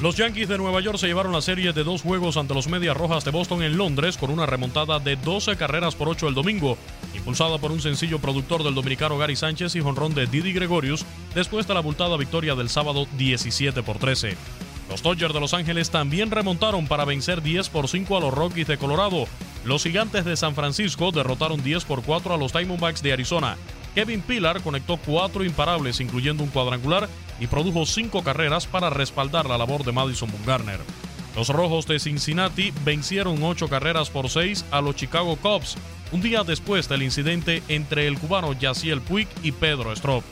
Los Yankees de Nueva York se llevaron la serie de dos juegos ante los Medias Rojas de Boston en Londres con una remontada de 12 carreras por 8 el domingo, impulsada por un sencillo productor del dominicano Gary Sánchez y jonrón de Didi Gregorius después de la abultada victoria del sábado 17 por 13. Los Dodgers de Los Ángeles también remontaron para vencer 10 por 5 a los Rockies de Colorado. Los Gigantes de San Francisco derrotaron 10 por 4 a los Diamondbacks de Arizona. Kevin Pillar conectó cuatro imparables, incluyendo un cuadrangular, y produjo cinco carreras para respaldar la labor de Madison Bumgarner. Los Rojos de Cincinnati vencieron ocho carreras por seis a los Chicago Cubs, un día después del incidente entre el cubano Yaciel Puig y Pedro Strop.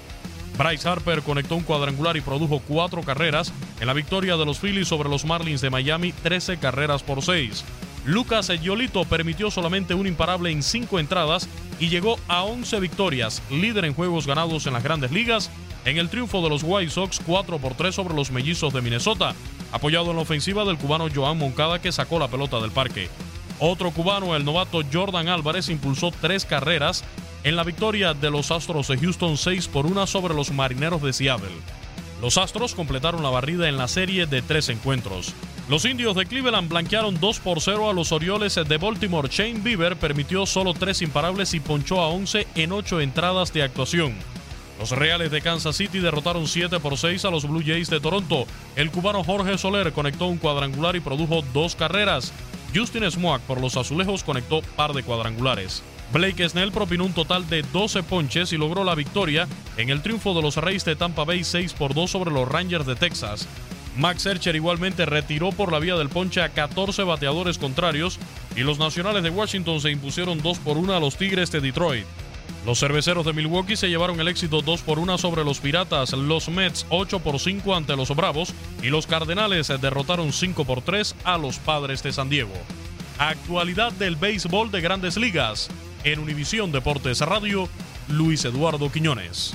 Bryce Harper conectó un cuadrangular y produjo cuatro carreras en la victoria de los Phillies sobre los Marlins de Miami, 13 carreras por seis. Lucas Yolito permitió solamente un imparable en cinco entradas y llegó a 11 victorias, líder en juegos ganados en las grandes ligas, en el triunfo de los White Sox 4 por 3 sobre los mellizos de Minnesota, apoyado en la ofensiva del cubano Joan Moncada que sacó la pelota del parque. Otro cubano, el novato Jordan Álvarez, impulsó tres carreras en la victoria de los Astros de Houston 6 por 1 sobre los Marineros de Seattle. Los Astros completaron la barrida en la serie de tres encuentros. Los indios de Cleveland blanquearon 2 por 0 a los Orioles de Baltimore. Shane Bieber permitió solo 3 imparables y ponchó a 11 en 8 entradas de actuación. Los Reales de Kansas City derrotaron 7 por 6 a los Blue Jays de Toronto. El cubano Jorge Soler conectó un cuadrangular y produjo dos carreras. Justin Smoak por los azulejos conectó par de cuadrangulares. Blake Snell propinó un total de 12 ponches y logró la victoria en el triunfo de los Reyes de Tampa Bay 6 por 2 sobre los Rangers de Texas. Max Scherzer igualmente retiró por la vía del ponche a 14 bateadores contrarios y los Nacionales de Washington se impusieron 2 por 1 a los Tigres de Detroit. Los cerveceros de Milwaukee se llevaron el éxito 2 por 1 sobre los Piratas, los Mets 8 por 5 ante los Bravos y los Cardenales derrotaron 5 por 3 a los Padres de San Diego. Actualidad del béisbol de grandes ligas. En Univisión Deportes Radio, Luis Eduardo Quiñones.